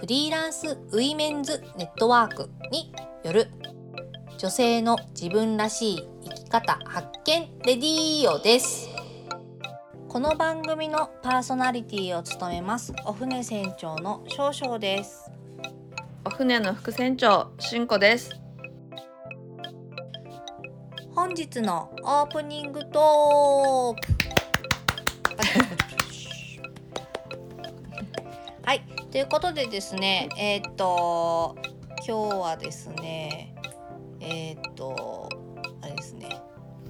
フリーランスウィメンズネットワークによる女性の自分らしい生き方発見レディーオです。この番組のパーソナリティを務めますお船船長の少々です。お船の副船長しんこです。本日のオープニングトークということでですねえーっと今日はですねえーっとあれですね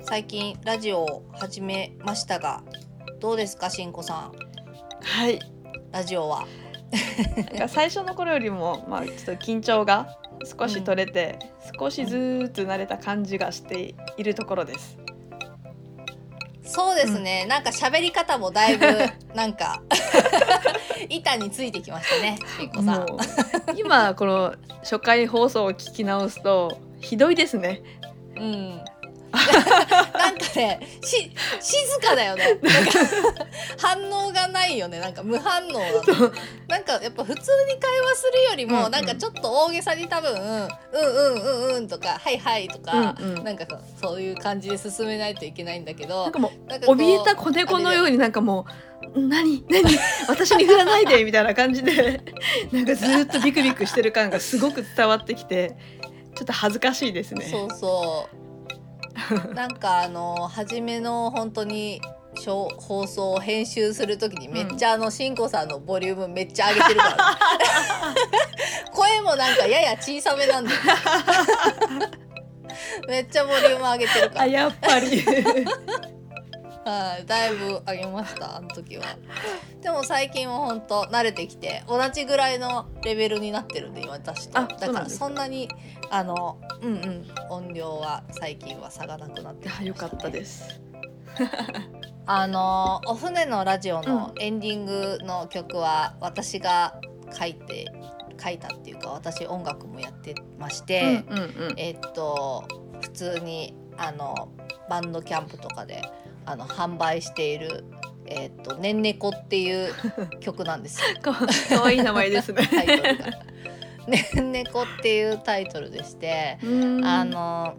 最近ラジオを始めましたがどうですかしんこさん？はい。ラジオは。なんか最初の頃よりもまあちょっと緊張が少し取れて、少しずつ慣れた感じがしているところですそうですね、なんか喋り方もだいぶ なんか 板についてきましたねしんこさん。今この初回放送を聞き直すとひどいですね。うん。なんかねし静かだよね。なんか反応がないよね。なんか無反応だと。なんかやっぱ普通に会話するよりも、うんうん。なんかちょっと大げさに多分「うんうんうんうん」とか「はいはい」とか、うんうん。なんかそういう感じで進めないといけないんだけどなんかもう怯えた子猫のようになんかもう「何？何？私に振らないで」みたいな感じでなんかずっとビクビクしてる感がすごく伝わってきてちょっと恥ずかしいですね。そうそう なんかあの初めの本当に放送を編集するときにめっちゃあのしんこさんのボリュームめっちゃ上げてるから、ね、声もなんかやや小さめなんだよ めっちゃボリューム上げてるかあらやっぱりはいだいぶ上げましたあの時は。でも最近は本当慣れてきて同じぐらいのレベルになってるんで今私と。あだからそんなにあのうんうん音量は最近は差がなくなってきましたねよかったです。あのお船のラジオのエンディングの曲は私が書いて書いたっていうか私音楽もやってまして、うんうんうん。えっと普通にあのバンドキャンプとかであの販売している「えっとねんねこ」っていう 曲なんですよかかわいい名前ですね。タイトルが。ねんねこっていうタイトルでして。うんあの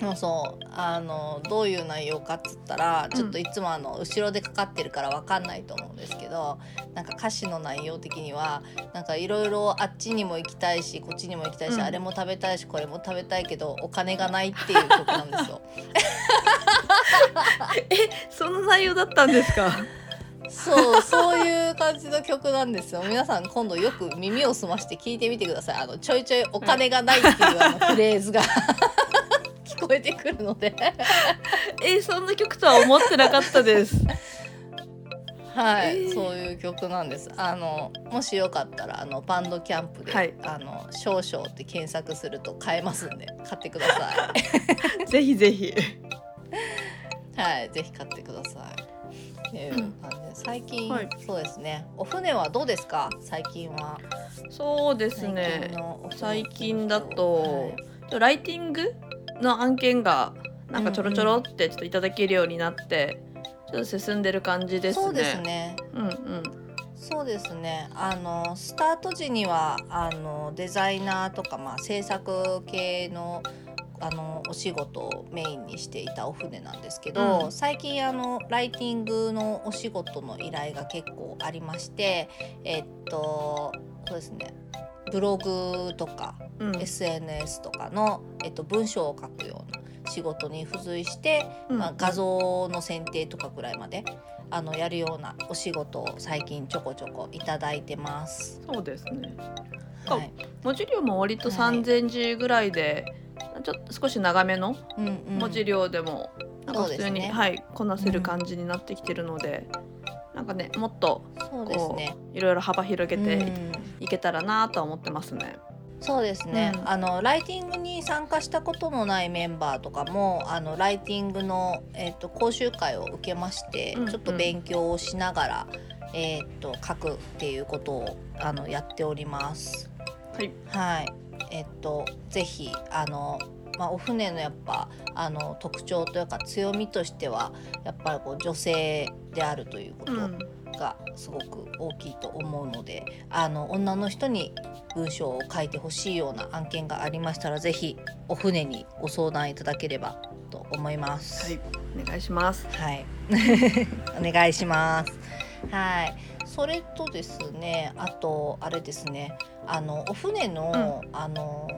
もうそうあのどういう内容かっつったらちょっといつもあの後ろでかかってるからわかんないと思うんですけどなんか歌詞の内容的にはなんかいろいろあっちにも行きたいしこっちにも行きたいし、うん。あれも食べたいしこれも食べたいけどお金がないっていう曲なんですよ。その内容だったんですか？そうそういう感じの曲なんですよ。皆さん今度よく耳を澄まして聞いてみてください。あのちょいちょいお金がないっていうあのフレーズが聞こえてくるので。えそんな曲とは思ってなかったです。はい、えーそういう曲なんです。あのもしよかったらあのバンドキャンプで、はいあの少々って検索すると買えますんで買ってくださ ぜひぜひ。い。はい、ぜひ買ってください。っていう感じで最近、はいそうですね。お船はどうですか？最近は。そうです最ね最近だとはいライティングの案件がなんかちょろちょろってちょっといただけるようになって、ちょっと進んでる感じですね。そうですね。うんうん。そうですねあのスタート時にはあのデザイナーとか、まあ、制作系のあのお仕事をメインにしていたお船なんですけど、うん最近あのライティングのお仕事の依頼が結構ありましてえっとそうですねブログとかうん。SNS とかの、えっと、文章を書くような仕事に付随してうんまあ、画像の選定とかぐらいまであのやるようなお仕事を最近ちょこちょこいただいてます。そうですね。はい、文字量も割とはい3000字ぐらいで、ちょっと少し長めのうんうん文字量でも、なんか普通に、ねはいこなせる感じになってきてるので、なんかねもっとそうですね。いろいろ幅広げてうん。いけたらなとは思ってますね。そうですね、うん。あのライティングに参加したことのないメンバーとかもあのライティングの、えっと講習会を受けまして、うんうん。ちょっと勉強をしながら、えっと書くっていうことをあのやっております。はい、はい、えっとぜひあのまあ、お船のやっぱあの特徴というか強みとしてはやっぱりこう女性であるということうんがすごく大きいと思うので、あの女の人に文章を書いてほしいような案件がありましたらぜひお船にご相談いただければと思います。はい、お願いします。はい、お願いします。はい、それとですね、あとあれですね、あのお船の、あの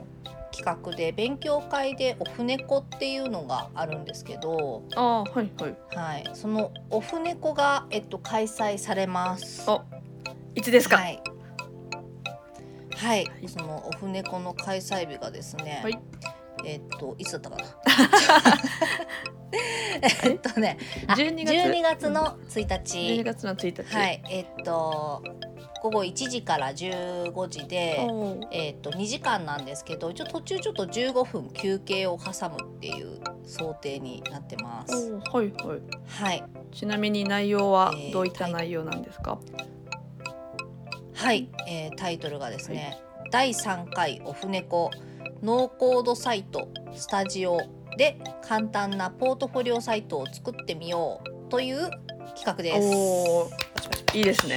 企画で勉強会でお船子っていうのがあるんですけど、ああ、はいはい。はい、そのお船子がえっと開催されます。あいつですか？はい。はい、はいそのお船子の開催日がですね。はいえっといつだったかな？え？っとね、あ12月12月の1 12日。月の1日。はい、えっと午後1時から15時で。えっと2時間なんですけど一応途中ちょっと15分休憩を挟むっていう想定になってます。はいはい。はい、ちなみに内容はえーどういった内容なんですか？はい、えータイトルがですね、第3回オフネコノーコードサイトスタジオで簡単なポートフォリオサイトを作ってみようという企画です。いいですね。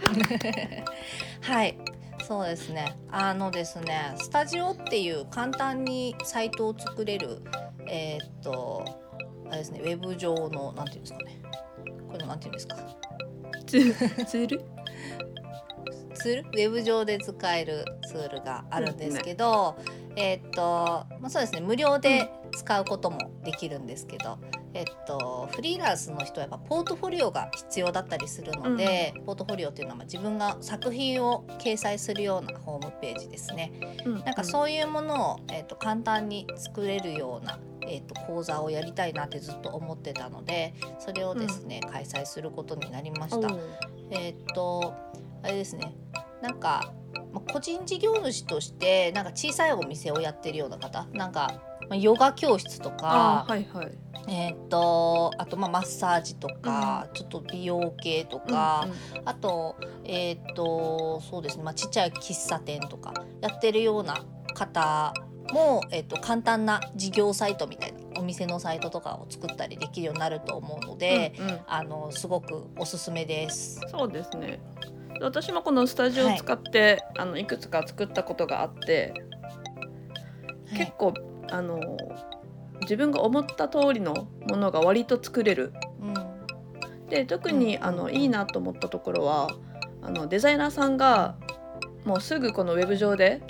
はいそうですね。あのですねスタジオっていう簡単にサイトを作れるえーっとあれですねウェブ上のなんていうんですかね。これのなんていうんですか。ツツール？ツール？ウェブ上で使えるツールがあるんですけど、えーっとまあそうですね無料で使うこともできるんですけど、えっとフリーランスの人はやっぱポートフォリオが必要だったりするので、ポートフォリオっていうのはまあ自分が作品を掲載するようなホームページですね。なんかそういうものを、えー、と簡単に作れるような、えー、と講座をやりたいなってずっと思ってたのでそれをですね、開催することになりました。えっ、とあれですねなんか、まあ個人事業主としてなんか小さいお店をやってるような方なんか、まあ、ヨガ教室とあかーはいはい。えっ、とあとまあマッサージとか、ちょっと美容系とか、うんあとえっ、とそうですね、まあ、ちっちゃい喫茶店とかやってるような方も、えっと簡単な事業サイトみたいなお店のサイトとかを作ったりできるようになると思うので、うんうん。あのすごくおすすめです。そうですね。私もこのスタジオを使って、い、あのいくつか作ったことがあって、結構あの自分が思った通りのものが割と作れる。うんで特にうんあのいいなと思ったところはあのデザイナーさんがもうすぐこのウェブ上で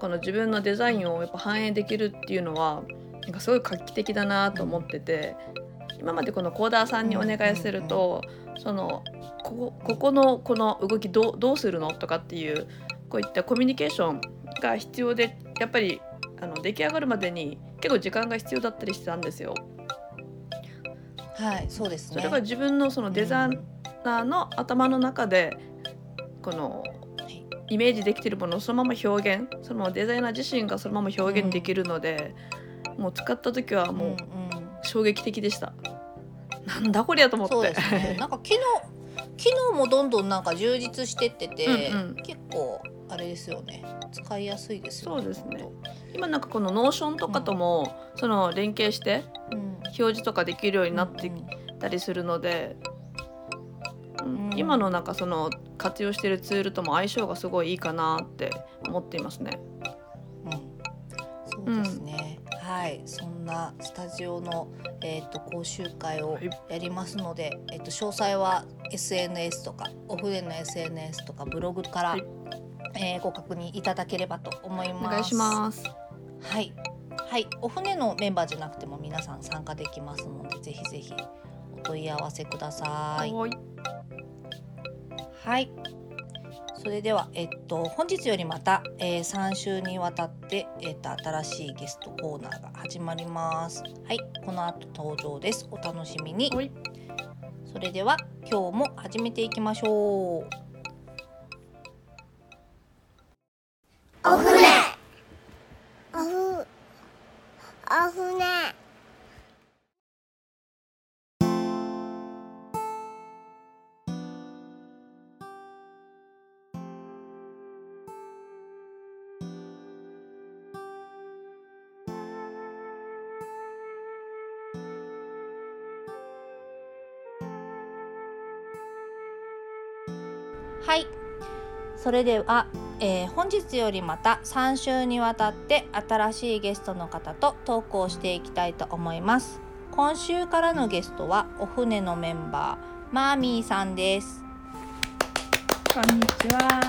この自分のデザインをやっぱ反映できるっていうのはなんかすごい画期的だなと思ってて今までこのコーダーさんにお願いするとそのここここのこの動きどうどうするのとかっていうこういったコミュニケーションが必要でやっぱりあの出来上がるまでに結構時間が必要だったりしてたんですよ。はい、そうですね。それが自分のそのデザイナーの頭の中でこのはいイメージできてるものをそのまま表現そのままデザイナー自身がそのまま表現できるので、もう使った時はもううんうん衝撃的でした。なんだこりゃと思って。そうですね。なんか機能機能もどんどんなんか充実してってて、うんうん結構あれですよね。使いやすいですよね。そうですね今なんかこの Notion とかとも、その連携してうん。表示とかできるようになってうんうんたりするので、うんうん今のなんかその活用してるツールとも相性がすごいいいかなって思っていますね。うん、そうですね、はいそんなスタジオの、えー、と講習会をはいやりますので、えー、と詳細は SNS とかお船の SNS とかブログから、はいえーご確認いただければと思います。お願いします。はい、はい、お船のメンバーじゃなくても皆さん参加できますのでぜひぜひお問い合わせください。はいはい。それでは、えっと、本日よりまた、えー、3週にわたって、えっと、新しいゲストコーナーが始まります。はい、この後登場です。お楽しみに。それでは今日も始めていきましょうお船おふお船。はい。それでは、えー本日よりまた3週にわたって新しいゲストの方とトークをしていきたいと思います。今週からのゲストはお船のメンバーマーミーさんです。こんにちは。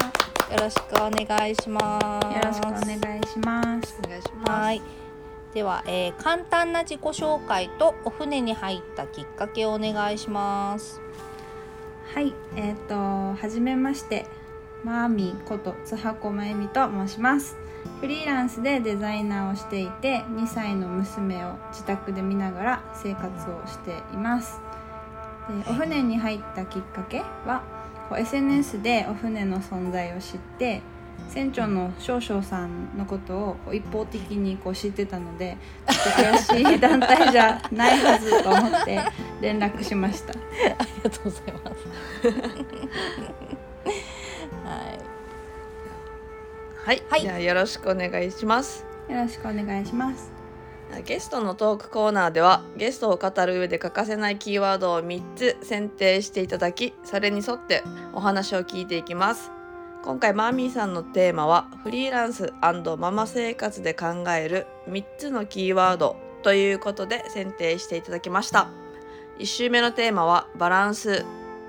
よろしくお願いします。よろしくお願いします。お願いします。はい。では、えー簡単な自己紹介とお船に入ったきっかけをお願いします。はい、えっ、とはじめまして、マーミーこと津箱まゆみと申します。フリーランスでデザイナーをしていて、2歳の娘を自宅で見ながら生活をしています。でお船に入ったきっかけは、こう SNS でお船の存在を知って。船長の少々さんのことを一方的にこう知ってたのでちょっと悔しい団体じゃないはずと思って連絡しました ありがとうございますはい。はい、はいじゃあよろしくお願いします。よろしくお願いします。ゲストのトークコーナーではゲストを語る上で欠かせないキーワードを3つ選定していただきそれに沿ってお話を聞いていきます。今回マーミーさんのテーマはフリーランスママ生活で考える3つのキーワードということで選定していただきました。1週目のテーマはバランス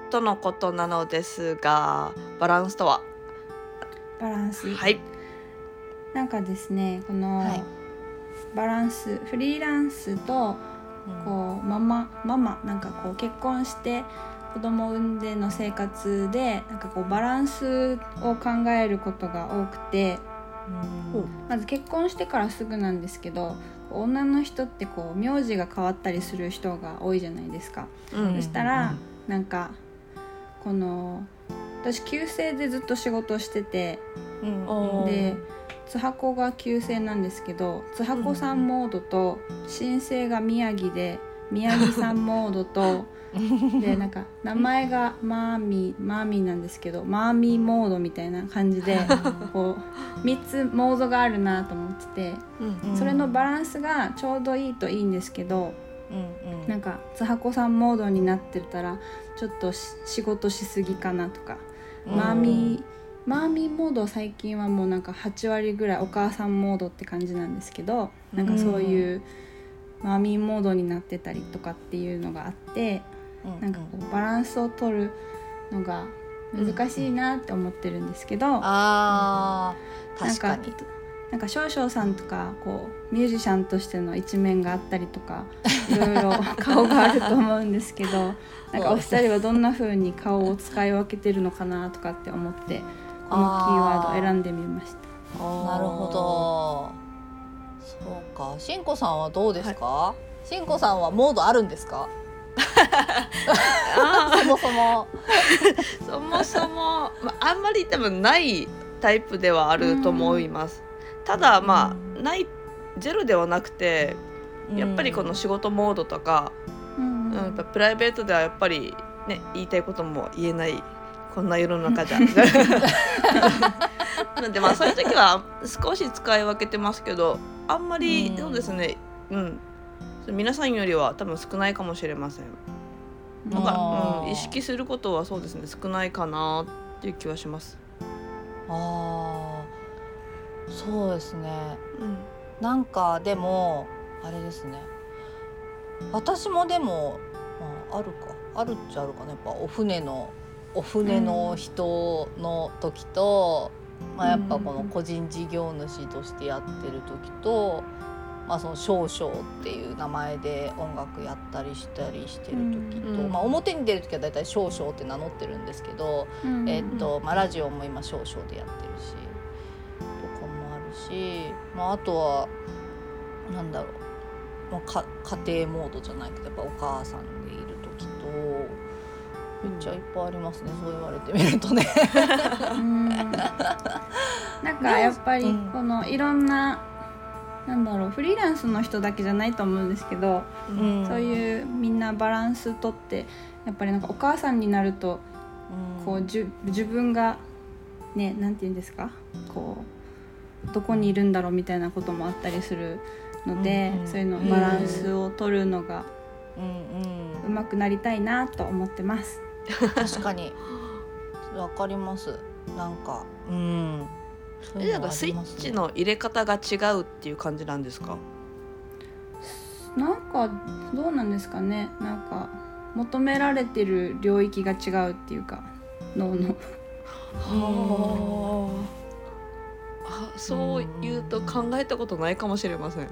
とのことなのですがバランスとは？バランス。はい。なんかですね、この、はい。バランス、フリーランスとこうママママなんかこう結婚して子供を産んでの生活でなんかこうバランスを考えることが多くて、うん。まず結婚してからすぐなんですけど、女の人ってこう名字が変わったりする人が多いじゃないですか。うん。そしたら、なんかこの私旧姓でずっと仕事をしてて。うん。で津箱が旧姓なんですけど津箱さんモードと新姓が宮城で宮城さんモードと でなんか名前がマーミーマーミーなんですけどマーミーモードみたいな感じでこう3つモードがあるなと思っててうんうん。それのバランスがちょうどいいといいんですけどうん。うん。なんか津箱さんモードになってたらちょっとし仕事しすぎかなとか。マーミーマーミーモードは最近はもうなんか8割ぐらいお母さんモードって感じなんですけどなんかそういうマーミーモードになってたりとかっていうのがあってうん。なんかこうバランスを取るのが難しいなって思ってるんですけど、あー。なんか確かになんか少々さんとかこうミュージシャンとしての一面があったりとかいろいろ顔があると思うんですけどなんかお二人はどんな風に顔を使い分けてるのかなとかって思ってこのキーワードを選んでみました。なるほど。そうか。しんこさんはどうですか、しんこさんはモードあるんですか？そもそも。そもそも、まあ、あんまり多分ないタイプではあると思います。ただまあないゼロではなくてやっぱりこの仕事モードとか、うんプライベートではやっぱりね言いたいことも言えないこんな世の中じゃ。なんでまあそういう時は少し使い分けてますけどあんまりうんそうですねうん皆さんよりは多分少ないかもしれません。なんか、うん、意識することはそうですね少ないかなっていう気はします。あーそうですね。うん。なんかでもあれですね。私もでも、まあ、あるか。あるっちゃあるかな。やっぱお船のお船の人の時と、まあ、やっぱこの個人事業主としてやってる時と、まあ、その少々っていう名前で音楽やったりしたりしてる時と、うんまあ、表に出る時は大体少々って名乗ってるんですけど、うんえっとまあ、ラジオも今少々でやってるしし、まあ、あとはなんだろう、まあ、か家庭モードじゃないけどやっぱお母さんでいる時とめっちゃいっぱいありますね、そう言われてみるとね。うん。なんかやっぱりうん。このいろんななんだろうフリーランスの人だけじゃないと思うんですけど、うん。そういうみんなバランスとってやっぱりなんかお母さんになるとこうじゅ自分がねなんて言うんですかこうどこにいるんだろうみたいなこともあったりするので、うんうん。そういうのバランスを取るのがうんうまくなりたいなと思ってます。うん、確かに。わかります。なんかうん。そういうなんかスイッチの入れ方が違うっていう感じなんですか？なんかどうなんですかね。なんか求められてる領域が違うっていうか脳の。はああそう言うと考えたことないかもしれません。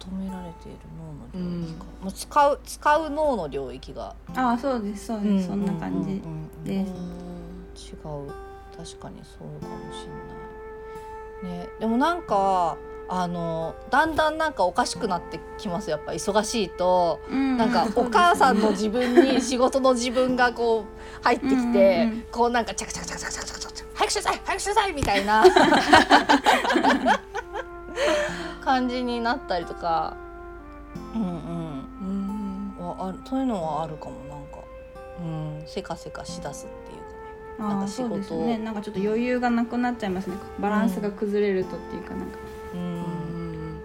求められている脳の領域か、もう使う使う脳の領域が。ああそうですそうです、そんな感じです。違う。確かにそうかもしれない。ね。でもなんかあのだんだんなんかおかしくなってきます。やっぱ忙しいと。うん。なんか お母さんの自分に仕事の自分がこう入ってきてうんうんうん。こうなんかチャカチャカチャカチャカチャカチャカチャカチャ早くしなさい早くしなさいみたいな。感じになったりとか。うんうん。うん。はあるそういうのはあるかもなんか。うん。せかせかしだすっていうかね。なんか仕事。そうですね。なんかちょっと余裕がなくなっちゃいますね。バランスが崩れるとっていうかなんか、うんうん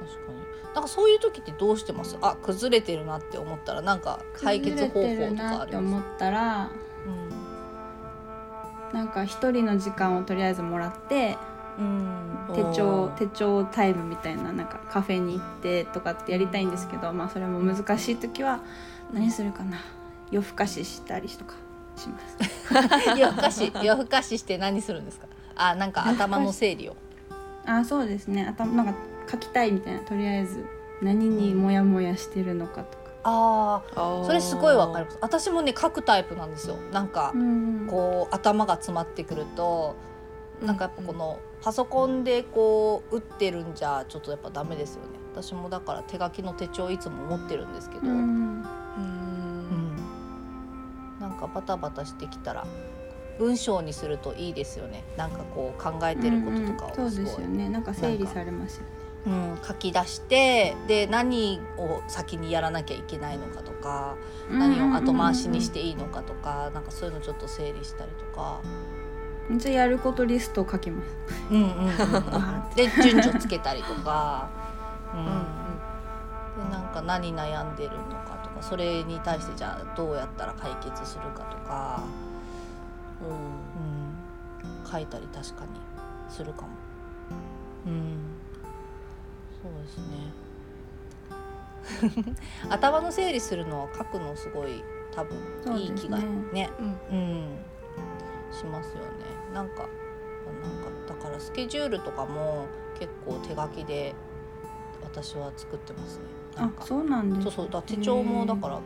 確かに。なんかそういう時ってどうしてます？あ崩れてるなって思ったらなんか解決方法とかありなって思まったらすなんか一人の時間をとりあえずもらってうん。手帳手帳タイムみたいななんかカフェに行ってとかってやりたいんですけどまあそれも難しい時は何するかな？夜更かししたりとかします。夜更かし夜更かしして何するんですか？あなんか頭の整理を。あそうですね。頭なんか書きたいみたいな。とりあえず何にモヤモヤしてるのかとかああそれすごいわかります。私もね書くタイプなんですよ。なんかうん。こう頭が詰まってくるとなんかやっぱこのパソコンでこう打ってるんじゃちょっとやっぱダメですよね。私もだから手書きの手帳いつも持ってるんですけど、うん。うん。なんかバタバタしてきたら文章にするといいですよね。なんかこう考えてることとかうんうん。そうをすごい、ですよね。なんか整理されますよねうん、書き出してで何を先にやらなきゃいけないのかとか、何を後回しにしていいのかとか、なんかそういうのちょっと整理したりとか、じゃあやることリストを書きます。うんうんうん、で順序つけたりとか、うん。でなんか何悩んでるのかとかそれに対してじゃあどうやったら解決するかとか、うん、書いたり確かにするかも。うん、そうですね。頭の整理するのは書くのすごい多分いい気がそうですね。うん。うん、しますよね。なんか、なんかだからスケジュールとかも結構手書きで私は作ってますね。なあんか。そうなんですそうそう。だ手帳もだから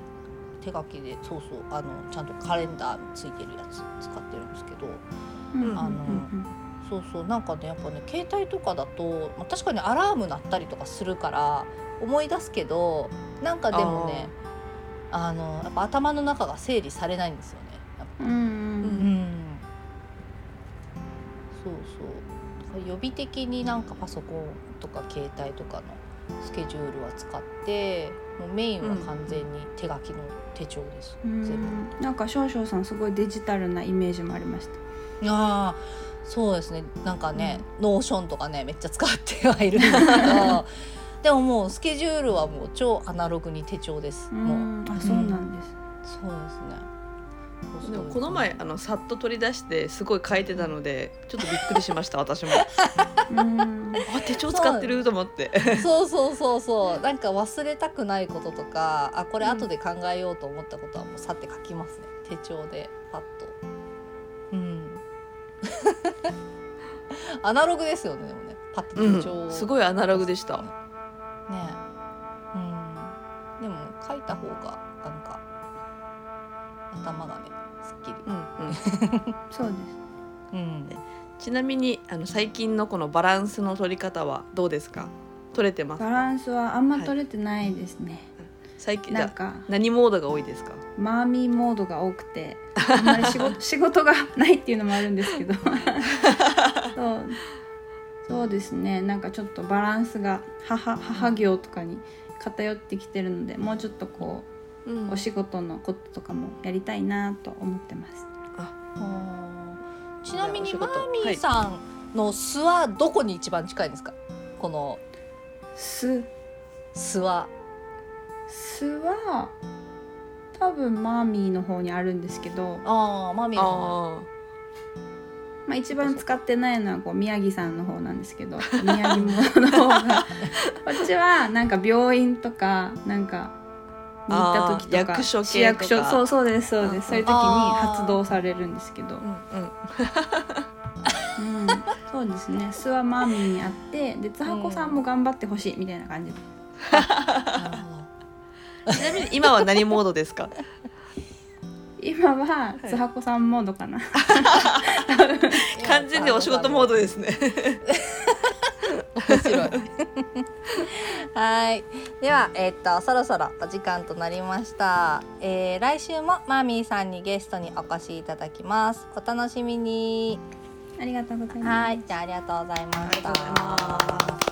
手書きでそうそうあのちゃんとカレンダーついてるやつ使ってるんですけど、うんうんうん。あのそうそう。なんかねやっぱね携帯とかだと、まあ、確かにアラーム鳴ったりとかするから思い出すけどなんかでもねあのやっぱ頭の中が整理されないんですよね。うんうんうん。そうそう。予備的になんかパソコンとか携帯とかのスケジュールは使ってもうメインは完全に手書きの手帳です、うん。全部。なんか少々さんすごいデジタルなイメージもありましたああそうですね。なんかね、 Notion とかねめっちゃ使ってはいるんですけど。でももうスケジュールはもう超アナログに手帳です、うもう。んあそうなんです。そうですね。でもこの前あのさっと取り出してすごい書いてたのでちょっとびっくりしました 私も。うん。あ手帳使ってると思って。そうそうそうそう。なんか忘れたくないこととかあこれ後で考えようと思ったことはもうさって書きますね。手帳でパッと。うん アナログですよねでもね。パッと手帳、うん。すごいアナログでした。ねうん。でも書いた方がなんか頭がねすっきり。うんうん。そうです。うん。ちなみにあの最近のこのバランスの取り方はどうですか？取れてますか？バランスはあんま取れてないですね、最近じゃあなんか何モードが多いですか？マーミーモードが多くてあんまり仕事 仕事がないっていうのもあるんですけど。そう。そうですね。なんかちょっとバランスが母母業とかに偏ってきてるのでもうちょっとこうん。うお仕事のこととかもやりたいなと思ってます。ちなみにマーミーさんの巣はどこに一番近いんですか？このす巣は。巣は多分マーミーの方にあるんですけど、ああマーミーの方。あまあ、一番使ってないのはこう宮城さんの方なんですけど 宮城もの方が こっちはなんか病院とかなんかに行った時とか役所系とか。市役所そうそうですそううん。ですそういう時に発動されるんですけど。ー、うんうん。うん、そうですね。巣はマーミーにあってで津箱さんも頑張ってほしいみたいな感じ。ちなみに今は何モードですか？今は津箱さんモードかな、完全にお仕事モードですね。面白い。はい。ではえっとそろそろお時間となりました、えー来週もマーミーさんにゲストにお越しいただきます。お楽しみに。ありがとうございます。はい。じゃあありがとうございました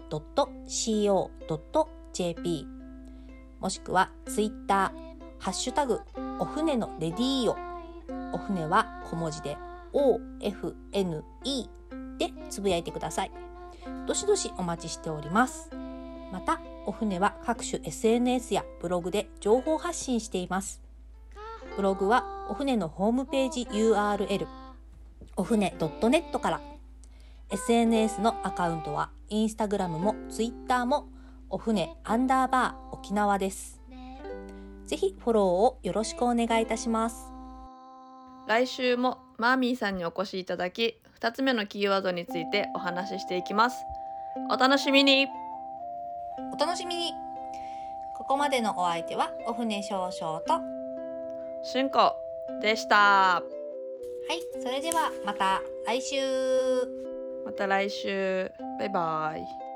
.co.jp もしくはツイッターハッシュタグお船のレディーオお船は小文字で OFNE でつぶやいてください。どしどしお待ちしております。またお船は各種 SNS やブログで情報発信しています。ブログはお船のホームページ URL お船 .net から SNS のアカウントはインスタグラムもツイッターもお船アンダーバー沖縄です。ぜひフォローをよろしくお願いいたします。来週もマーミーさんにお越しいただき2つ目のキーワードについてお話ししていきます。お楽しみに。お楽しみに。ここまでのお相手はお船少々とはしゅんこでした。いそれではまた来週また来週。バイバイ。